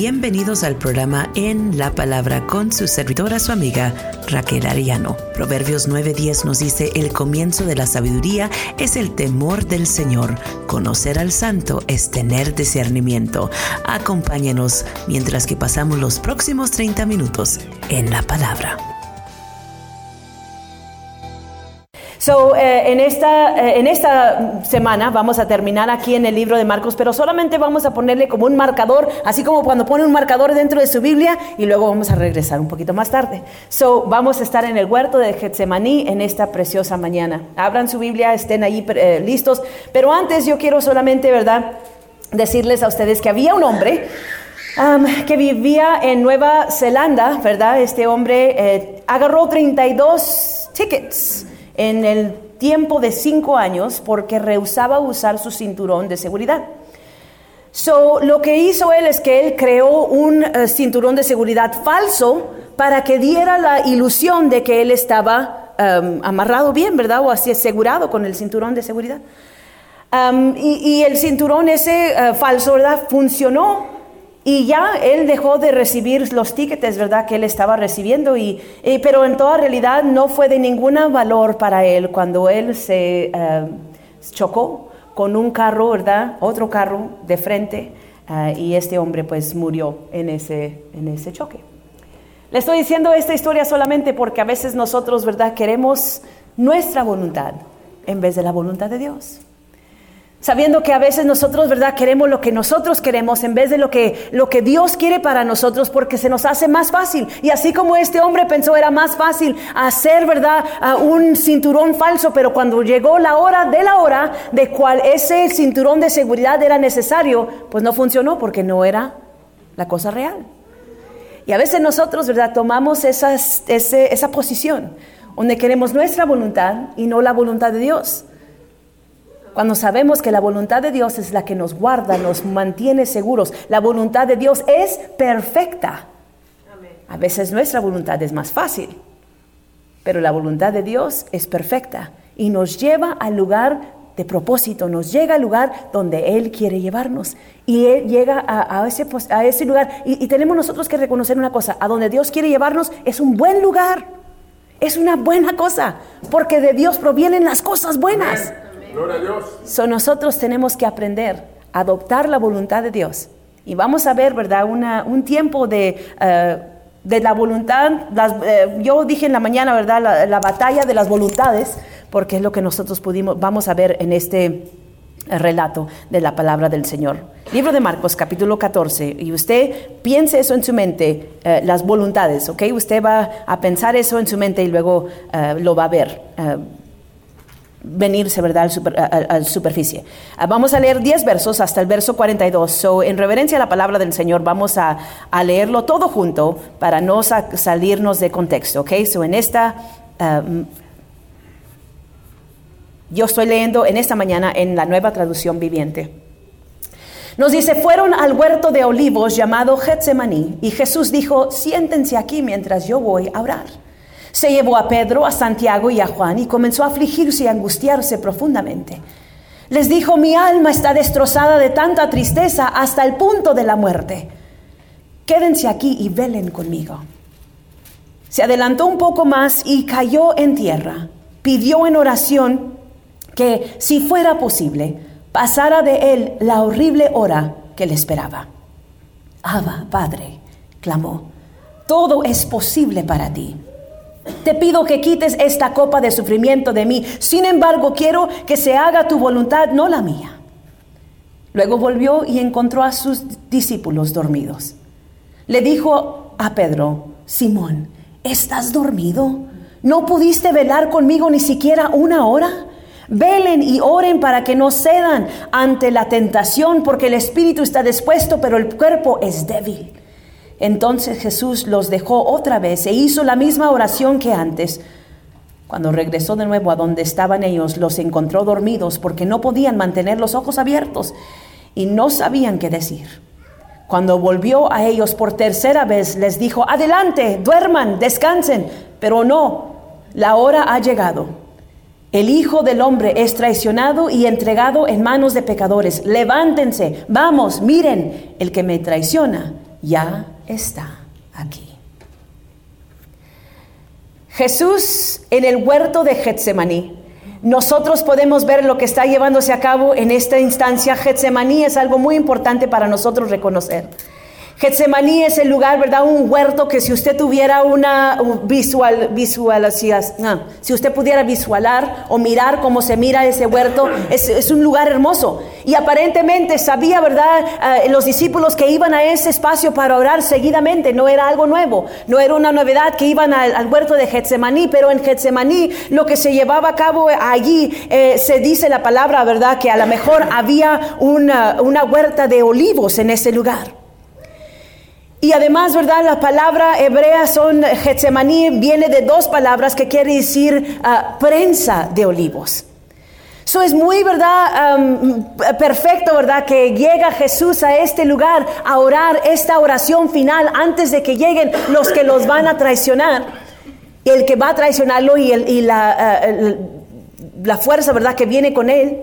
Bienvenidos al programa En la Palabra con su servidora, su amiga Raquel Ariano. Proverbios 9:10 nos dice, el comienzo de la sabiduría es el temor del Señor. Conocer al santo es tener discernimiento. Acompáñenos mientras que pasamos los próximos 30 minutos en la palabra. So, eh, en, esta, eh, en esta semana vamos a terminar aquí en el libro de Marcos, pero solamente vamos a ponerle como un marcador, así como cuando pone un marcador dentro de su Biblia y luego vamos a regresar un poquito más tarde. So, vamos a estar en el huerto de Getsemaní en esta preciosa mañana. Abran su Biblia, estén ahí eh, listos, pero antes yo quiero solamente, ¿verdad?, decirles a ustedes que había un hombre um, que vivía en Nueva Zelanda, ¿verdad? Este hombre agarró 32 tickets en el tiempo de cinco años porque rehusaba usar su cinturón de seguridad. Lo que hizo él es que él creó un eh, cinturón de seguridad falso para que diera la ilusión de que él estaba um, amarrado bien, ¿verdad? O así asegurado con el cinturón de seguridad. Um, y, el cinturón ese uh, falso, ¿verdad? Funcionó y ya él dejó de recibir los tickets, ¿verdad? Que él estaba recibiendo, y, pero en toda realidad no fue de ningún valor para él cuando él se eh, chocó con un carro, ¿verdad? Otro carro de frente, eh, y este hombre pues murió en ese, en ese choque. Le estoy diciendo esta historia solamente porque a veces nosotros, ¿verdad? Queremos nuestra voluntad en vez de la voluntad de Dios. Sabiendo que a veces nosotros, ¿verdad? Queremos lo que nosotros queremos en vez de lo que, lo que Dios quiere para nosotros porque se nos hace más fácil. Y así como este hombre pensó era más fácil hacer, ¿verdad? un cinturón falso, pero cuando llegó la hora de la hora de cual ese cinturón de seguridad era necesario, pues no funcionó porque no era la cosa real. Y a veces nosotros, ¿verdad? Tomamos esas, esa posición donde queremos nuestra voluntad y no la voluntad de Dios. Cuando sabemos que la voluntad de Dios es la que nos guarda, nos mantiene seguros, la voluntad de Dios es perfecta. A veces nuestra voluntad es más fácil, pero la voluntad de Dios es perfecta y nos lleva al lugar de propósito, nos llega al lugar donde Él quiere llevarnos. Y Él llega a, ese, a ese, lugar. Y, tenemos nosotros que reconocer una cosa, a donde Dios quiere llevarnos es un buen lugar, es una buena cosa, porque de Dios provienen las cosas buenas. Gloria a Dios. So nosotros tenemos que aprender a adoptar la voluntad de Dios. Y vamos a ver, ¿verdad? un tiempo de, eh, de la voluntad. Eh, yo dije en la mañana, ¿verdad? La, batalla de las voluntades, porque es lo que nosotros pudimos, vamos a ver en este relato de la palabra del Señor. Libro de Marcos, capítulo 14. Y usted piense eso en su mente, las voluntades, ¿ok? Usted va a pensar eso en su mente y luego lo va a ver venirse ¿verdad? a, la superficie. Ah, vamos a leer 10 versos hasta el verso 42. So, en reverencia a la palabra del Señor, vamos a, leerlo todo junto para no salirnos de contexto. ¿ok? So, en esta, ah, yo estoy leyendo en esta mañana en la nueva traducción viviente. Nos dice, fueron al huerto de olivos llamado Getsemaní y Jesús dijo, siéntense aquí mientras yo voy a orar. Se llevó a Pedro, a Santiago y a Juan y comenzó a afligirse y angustiarse profundamente. Les dijo, mi alma está destrozada de tanta tristeza hasta el punto de la muerte. Quédense aquí y velen conmigo. Se adelantó un poco más y cayó en tierra. Pidió en oración que, si fuera posible, pasara de él la horrible hora que le esperaba. Abba, Padre, clamó, todo es posible para ti. Te pido que quites esta copa de sufrimiento de mí. Sin embargo, quiero que se haga tu voluntad, no la mía. Luego volvió y encontró a sus discípulos dormidos. Le dijo a Pedro, Simón, ¿estás dormido? ¿No pudiste velar conmigo ni siquiera una hora? Velen y oren para que no cedan ante la tentación, porque el espíritu está dispuesto, pero el cuerpo es débil. Entonces Jesús los dejó otra vez e hizo la misma oración que antes. Cuando regresó de nuevo a donde estaban ellos, los encontró dormidos porque no podían mantener los ojos abiertos y no sabían qué decir. Cuando volvió a ellos por tercera vez, les dijo, adelante, duerman, descansen, pero no, la hora ha llegado. El Hijo del Hombre es traicionado y entregado en manos de pecadores. Levántense, vamos, miren, el que me traiciona ya está aquí. Jesús en el huerto de Getsemaní. Nosotros podemos ver lo que está llevándose a cabo en esta instancia. Getsemaní es algo muy importante para nosotros reconocer. Getsemaní es el lugar, ¿verdad? Un huerto que si usted tuviera una visual, visual, si usted pudiera visualar o mirar cómo se mira ese huerto, es, un lugar hermoso. Y aparentemente sabía, ¿verdad? Eh, los discípulos que iban a ese espacio para orar seguidamente, no era algo nuevo, no era una novedad que iban al, huerto de Getsemaní, pero en Getsemaní lo que se llevaba a cabo allí, eh, se dice la palabra, ¿verdad? Que a lo mejor había una, una huerta de olivos en ese lugar. Y además, ¿verdad? La palabra hebrea son Getsemaní, viene de dos palabras que quiere decir ah, prensa de olivos. Eso es muy, ¿verdad? perfecto, ¿verdad? Que llega Jesús a este lugar a orar esta oración final antes de que lleguen los que los van a traicionar. El que va a traicionarlo y, y la, ah, la fuerza, ¿verdad? Que viene con él.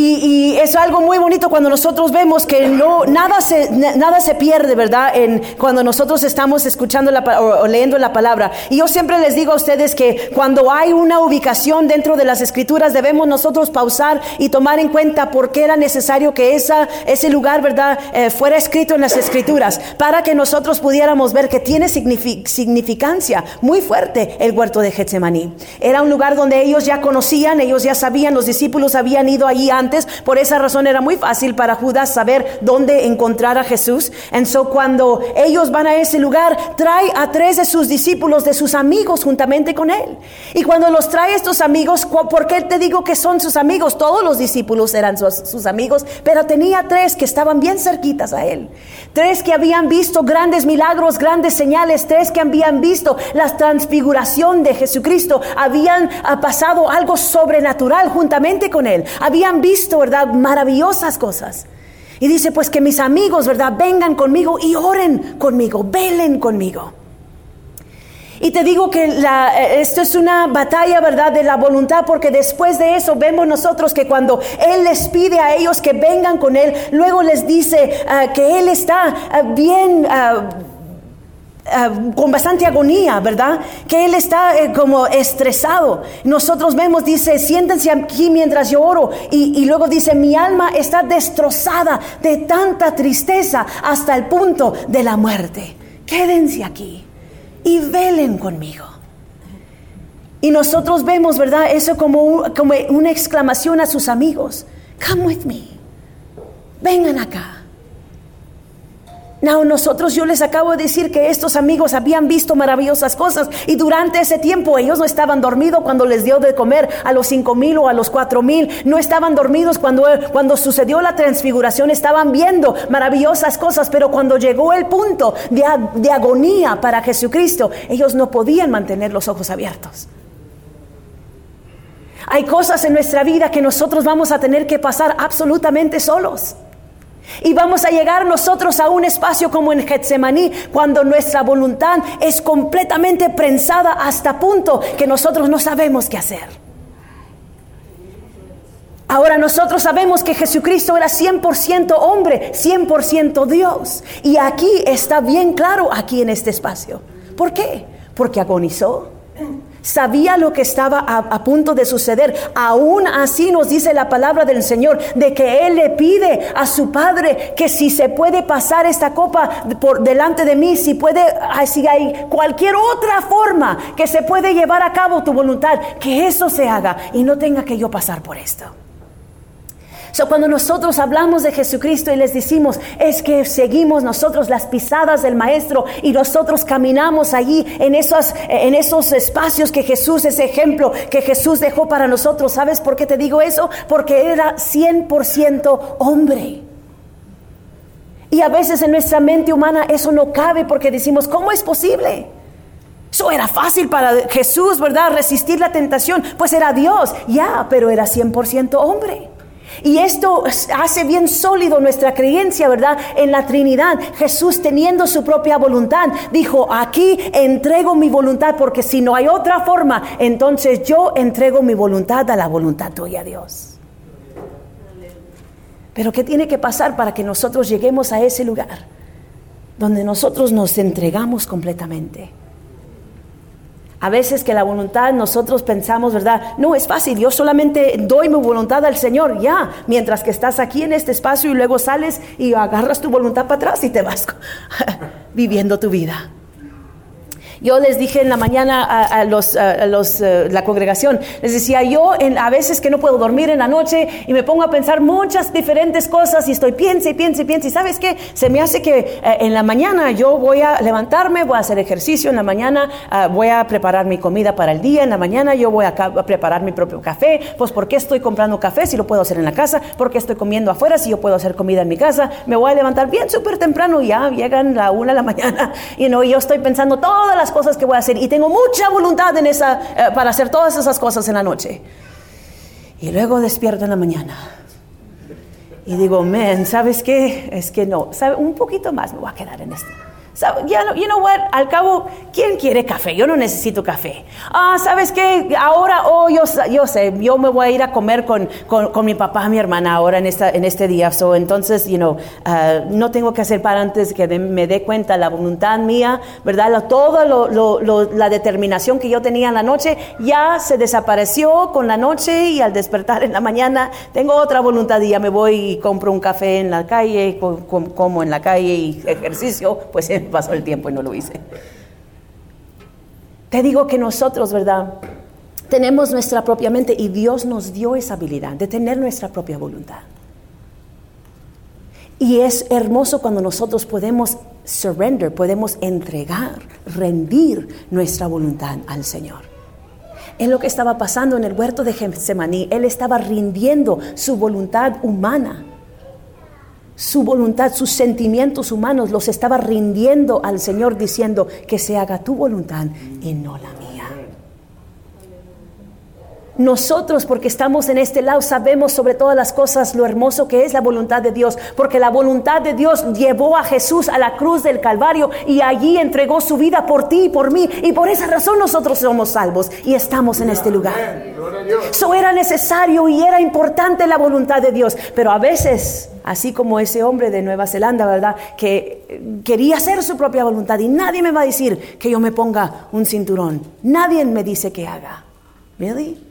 Y, es algo muy bonito cuando nosotros vemos que no, nada, se, nada se pierde, ¿verdad? En, cuando nosotros estamos escuchando la, o, leyendo la palabra. Y yo siempre les digo a ustedes que cuando hay una ubicación dentro de las escrituras debemos nosotros pausar y tomar en cuenta por qué era necesario que esa, ese lugar, ¿verdad? Eh, fuera escrito en las escrituras para que nosotros pudiéramos ver que tiene significancia muy fuerte el huerto de Getsemaní. Era un lugar donde ellos ya conocían, ellos ya sabían, los discípulos habían ido allí antes por esa razón era muy fácil para Judas saber dónde encontrar a Jesús. En so cuando ellos van a ese lugar, trae a tres de sus discípulos, de sus amigos, juntamente con él. Y cuando los trae estos amigos, ¿por qué te digo que son sus amigos? Todos los discípulos eran sus, sus amigos, pero tenía tres que estaban bien cerquitas a él. Tres que habían visto grandes milagros, grandes señales, tres que habían visto la transfiguración de Jesucristo, habían ah, pasado algo sobrenatural juntamente con él, habían visto ¿verdad? Maravillosas cosas. Y dice, pues que mis amigos, ¿verdad? Vengan conmigo y oren conmigo, velen conmigo. Y te digo que la, esto es una batalla, ¿verdad?, de la voluntad, porque después de eso vemos nosotros que cuando Él les pide a ellos que vengan con Él, luego les dice ah, que Él está ah, bien... Ah, eh, con bastante agonía, ¿verdad? Que él está eh, como estresado. Nosotros vemos, dice, siéntense aquí mientras yo oro. Y, luego dice, mi alma está destrozada de tanta tristeza hasta el punto de la muerte. Quédense aquí y velen conmigo. Y nosotros vemos, ¿verdad? Eso como, como una exclamación a sus amigos. Come with me. Vengan acá. No, nosotros yo les acabo de decir que estos amigos habían visto maravillosas cosas y durante ese tiempo ellos no estaban dormidos cuando les dio de comer a los cinco mil o a los cuatro mil, no estaban dormidos cuando, cuando sucedió la transfiguración, estaban viendo maravillosas cosas, pero cuando llegó el punto de, de agonía para Jesucristo, ellos no podían mantener los ojos abiertos. Hay cosas en nuestra vida que nosotros vamos a tener que pasar absolutamente solos. Y vamos a llegar nosotros a un espacio como en Getsemaní, cuando nuestra voluntad es completamente prensada hasta punto que nosotros no sabemos qué hacer. Ahora nosotros sabemos que Jesucristo era 100% hombre, 100% Dios. Y aquí está bien claro, aquí en este espacio. ¿Por qué? Porque agonizó Sabía lo que estaba a, punto de suceder. Aún así nos dice la palabra del Señor de que Él le pide a su Padre que si se puede pasar esta copa por delante de mí, si puede, si hay cualquier otra forma que se puede llevar a cabo tu voluntad, que eso se haga y no tenga que yo pasar por esto cuando nosotros hablamos de Jesucristo y les decimos, es que seguimos nosotros las pisadas del Maestro y nosotros caminamos allí en esos, en esos espacios que Jesús, ese ejemplo que Jesús dejó para nosotros. ¿Sabes por qué te digo eso? Porque era 100% hombre. Y a veces en nuestra mente humana eso no cabe porque decimos, ¿cómo es posible? Eso era fácil para Jesús, ¿verdad? Resistir la tentación, pues era Dios, ya, pero era 100% hombre. Y esto hace bien sólido nuestra creencia, ¿verdad? En la Trinidad. Jesús teniendo su propia voluntad, dijo, aquí entrego mi voluntad, porque si no hay otra forma, entonces yo entrego mi voluntad a la voluntad tuya, Dios. Pero ¿qué tiene que pasar para que nosotros lleguemos a ese lugar? donde nosotros nos entregamos completamente. A veces que la voluntad nosotros pensamos, ¿verdad? No es fácil, yo solamente doy mi voluntad al Señor, ya, mientras que estás aquí en este espacio y luego sales y agarras tu voluntad para atrás y te vas viviendo tu vida. Yo les dije en la mañana a, los, los eh, la congregación, les decía yo en, a veces que no puedo dormir en la noche y me pongo a pensar muchas diferentes cosas y estoy piense y piense y piense y sabes qué, se me hace que eh, en la mañana yo voy a levantarme, voy a hacer ejercicio en la mañana, ah, voy a preparar mi comida para el día, en la mañana yo voy a, a, preparar mi propio café, pues ¿por qué estoy comprando café si lo puedo hacer en la casa? ¿Por qué estoy comiendo afuera si yo puedo hacer comida en mi casa? Me voy a levantar bien súper temprano, ya llegan la una de la mañana y no, yo estoy pensando todas las cosas que voy a hacer y tengo mucha voluntad en esa, eh, para hacer todas esas cosas en la noche. Y luego despierto en la mañana y digo, men, ¿sabes qué? Es que no, ¿sabe? un poquito más me voy a quedar en esto ya, you know what, al cabo, ¿quién quiere café? Yo no necesito café. Ah, ¿sabes qué? Ahora, yo, sé, yo me voy a ir a comer con, con, mi papá, mi hermana ahora en, esta, en este día. So, entonces, you know, uh, no tengo que hacer para antes que me dé cuenta la voluntad mía, ¿verdad? Toda la determinación que yo tenía en la noche ya se desapareció con la noche y al despertar en la mañana tengo otra voluntad y ya me voy y compro un café en la calle, como en la calle y ejercicio, pues pasó el tiempo y no lo hice. Te digo que nosotros, ¿verdad? Tenemos nuestra propia mente y Dios nos dio esa habilidad de tener nuestra propia voluntad. Y es hermoso cuando nosotros podemos surrender, podemos entregar, rendir nuestra voluntad al Señor. Es lo que estaba pasando en el huerto de Getsemaní. Él estaba rindiendo su voluntad humana su voluntad, sus sentimientos humanos los estaba rindiendo al Señor diciendo que se haga tu voluntad y no la. Nosotros, porque estamos en este lado, sabemos sobre todas las cosas lo hermoso que es la voluntad de Dios, porque la voluntad de Dios llevó a Jesús a la cruz del Calvario y allí entregó su vida por ti y por mí, y por esa razón nosotros somos salvos y estamos en este lugar. Eso era necesario y era importante la voluntad de Dios, pero a veces, así como ese hombre de Nueva Zelanda, ¿verdad? Que quería hacer su propia voluntad y nadie me va a decir que yo me ponga un cinturón, nadie me dice que haga. ¿Really?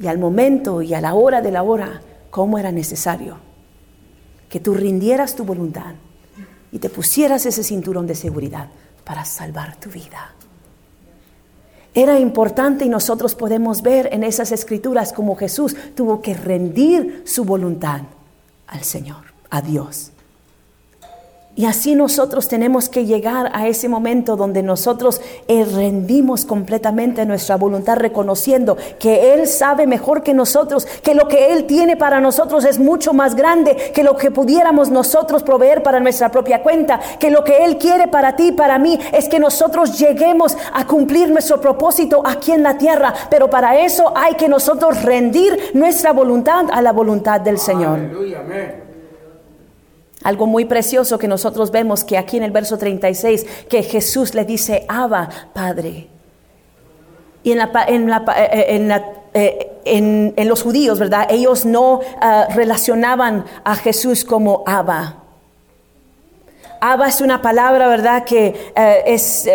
Y al momento y a la hora de la hora, cómo era necesario que tú rindieras tu voluntad y te pusieras ese cinturón de seguridad para salvar tu vida. Era importante y nosotros podemos ver en esas escrituras como Jesús tuvo que rendir su voluntad al Señor, a Dios. Y así nosotros tenemos que llegar a ese momento donde nosotros eh, rendimos completamente nuestra voluntad, reconociendo que Él sabe mejor que nosotros, que lo que Él tiene para nosotros es mucho más grande que lo que pudiéramos nosotros proveer para nuestra propia cuenta, que lo que Él quiere para ti y para mí es que nosotros lleguemos a cumplir nuestro propósito aquí en la tierra, pero para eso hay que nosotros rendir nuestra voluntad a la voluntad del Señor. Aleluya, algo muy precioso que nosotros vemos que aquí en el verso 36, que Jesús le dice, Abba, Padre. Y en, la, en, la, eh, eh, eh, en, en, los judíos, ¿verdad? Ellos no ah, relacionaban a Jesús como Abba. Abba es una palabra, ¿verdad? Que es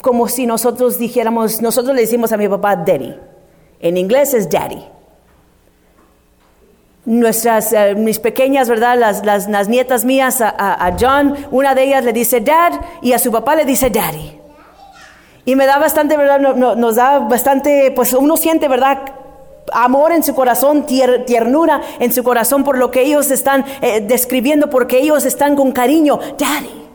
como si nosotros dijéramos, nosotros le decimos a mi papá daddy. En inglés es daddy nuestras, eh, mis pequeñas, ¿verdad? Las, las, nietas mías a, John, una de ellas le dice dad y a su papá le dice daddy. Y me da bastante, ¿verdad? nos da bastante, pues uno siente, ¿verdad? Amor en su corazón, ternura en su corazón por lo que ellos están eh, describiendo, porque ellos están con cariño, daddy.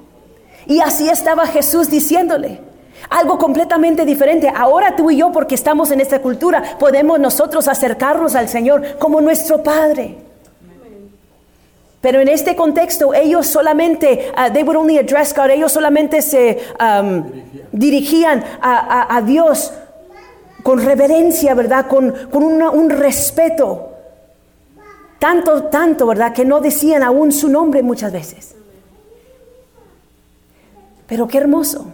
Y así estaba Jesús diciéndole. Algo completamente diferente. Ahora tú y yo, porque estamos en esta cultura, podemos nosotros acercarnos al Señor como nuestro Padre. Pero en este contexto, ellos solamente, uh, they would only address God, ellos solamente se um, dirigían a, Dios con reverencia, ¿verdad? Con, un respeto. Tanto, tanto, ¿verdad? Que no decían aún su nombre muchas veces. Pero qué hermoso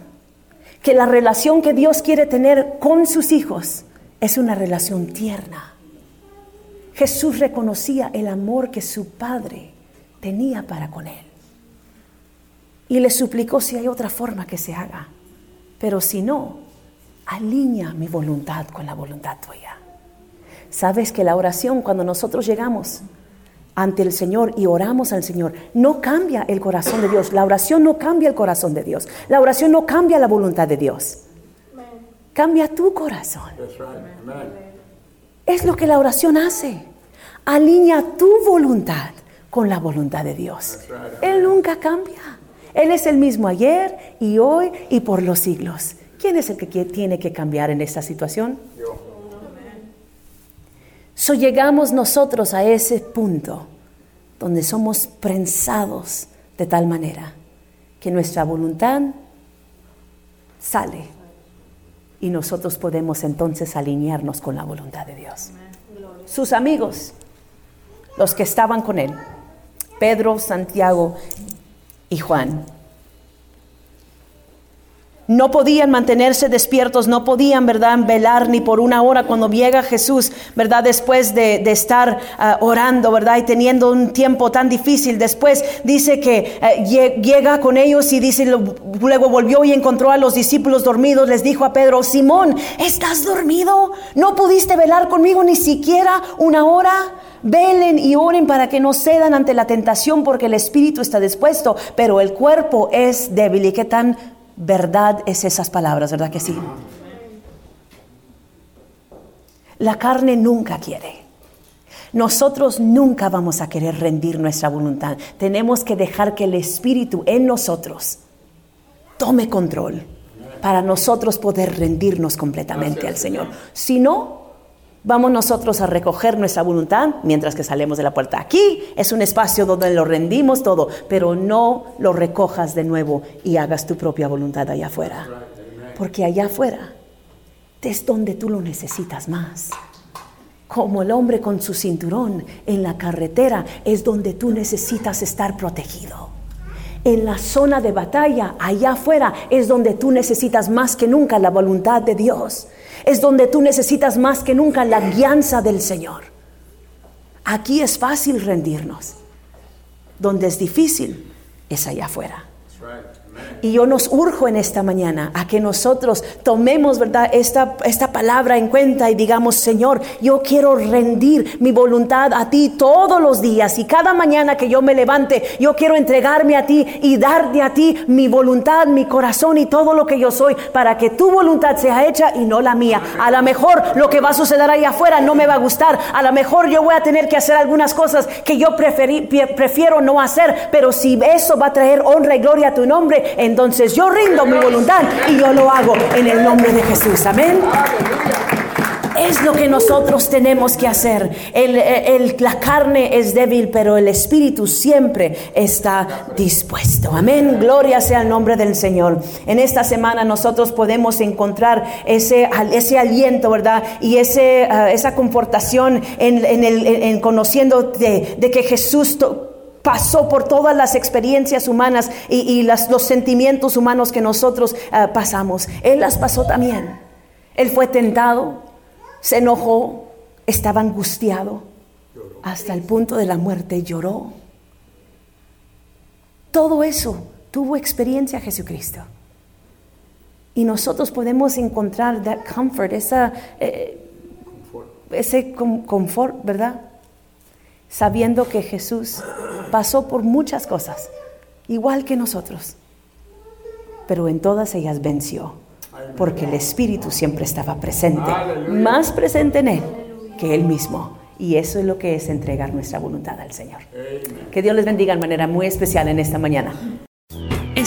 que la relación que Dios quiere tener con sus hijos es una relación tierna. Jesús reconocía el amor que su Padre tenía para con él. y le suplicó si hay otra forma que se haga. Pero si no, alinea mi voluntad con la voluntad tuya. Sabes que la oración, cuando nosotros llegamos ante el Señor y oramos al Señor, no cambia el corazón de Dios. La oración no cambia el corazón de Dios. La oración no cambia la voluntad de Dios. Cambia tu corazón. Es lo que la oración hace. Alinea tu voluntad con la voluntad de Dios. Él nunca cambia. Él es el mismo ayer y hoy y por los siglos. ¿Quién es el que tiene que cambiar en esta situación? So llegamos nosotros a ese punto donde somos prensados de tal manera que nuestra voluntad sale y nosotros podemos entonces alinearnos con la voluntad de Dios. Sus amigos, los que estaban con él, Pedro, Santiago y Juan, no podían mantenerse despiertos, no podían, ¿verdad?, velar ni por una hora cuando llega Jesús, ¿verdad?, después de, estar ah, orando, ¿verdad?, y teniendo un tiempo tan difícil. Después dice que eh, llega con ellos y dice, luego volvió y encontró a los discípulos dormidos, les dijo a Pedro, Simón, ¿estás dormido? ¿No pudiste velar conmigo ni siquiera una hora? Velen y oren para que no cedan ante la tentación porque el espíritu está dispuesto, pero el cuerpo es débil. ¿Y qué tan verdad es esas palabras, ¿verdad que sí? La carne nunca quiere. Nosotros nunca vamos a querer rendir nuestra voluntad. Tenemos que dejar que el Espíritu en nosotros tome control para nosotros poder rendirnos completamente al Señor. Si no, Vamos nosotros a recoger nuestra voluntad mientras que salemos de la puerta. Aquí es un espacio donde lo rendimos todo, pero no lo recojas de nuevo y hagas tu propia voluntad allá afuera. Porque allá afuera es donde tú lo necesitas más. Como el hombre con su cinturón en la carretera es donde tú necesitas estar protegido. En la zona de batalla, allá afuera, es donde tú necesitas más que nunca la voluntad de Dios es donde tú necesitas más que nunca la guianza del Señor. Aquí es fácil rendirnos. Donde es difícil es allá afuera. Y yo nos urjo en esta mañana a que nosotros tomemos, ¿verdad?, esta, esta palabra en cuenta y digamos, Señor, yo quiero rendir mi voluntad a ti todos los días y cada mañana que yo me levante, yo quiero entregarme a ti y darte a ti mi voluntad, mi corazón y todo lo que yo soy para que tu voluntad sea hecha y no la mía. A lo mejor lo que va a suceder ahí afuera no me va a gustar, a lo mejor yo voy a tener que hacer algunas cosas que yo prefiero no hacer, pero si eso va a traer honra y gloria a tu nombre, entonces yo rindo mi voluntad y yo lo hago en el nombre de Jesús. Amén. Es lo que nosotros tenemos que hacer. la carne es débil, pero el espíritu siempre está dispuesto. Amén. Gloria sea el nombre del Señor. En esta semana nosotros podemos encontrar ese, ese aliento, ¿verdad? Y ese, ah, esa confortación en, el, conociendo de, de que Jesús pasó por todas las experiencias humanas y, los sentimientos humanos que nosotros eh, pasamos. Él las pasó también. Él fue tentado, se enojó, estaba angustiado, hasta el punto de la muerte lloró. Todo eso tuvo experiencia Jesucristo. Y nosotros podemos encontrar that comfort, esa, eh, ese confort, ¿verdad? Sabiendo que Jesús pasó por muchas cosas, igual que nosotros, pero en todas ellas venció, porque el Espíritu siempre estaba presente, más presente en Él que Él mismo. Y eso es lo que es entregar nuestra voluntad al Señor. Que Dios les bendiga de manera muy especial en esta mañana.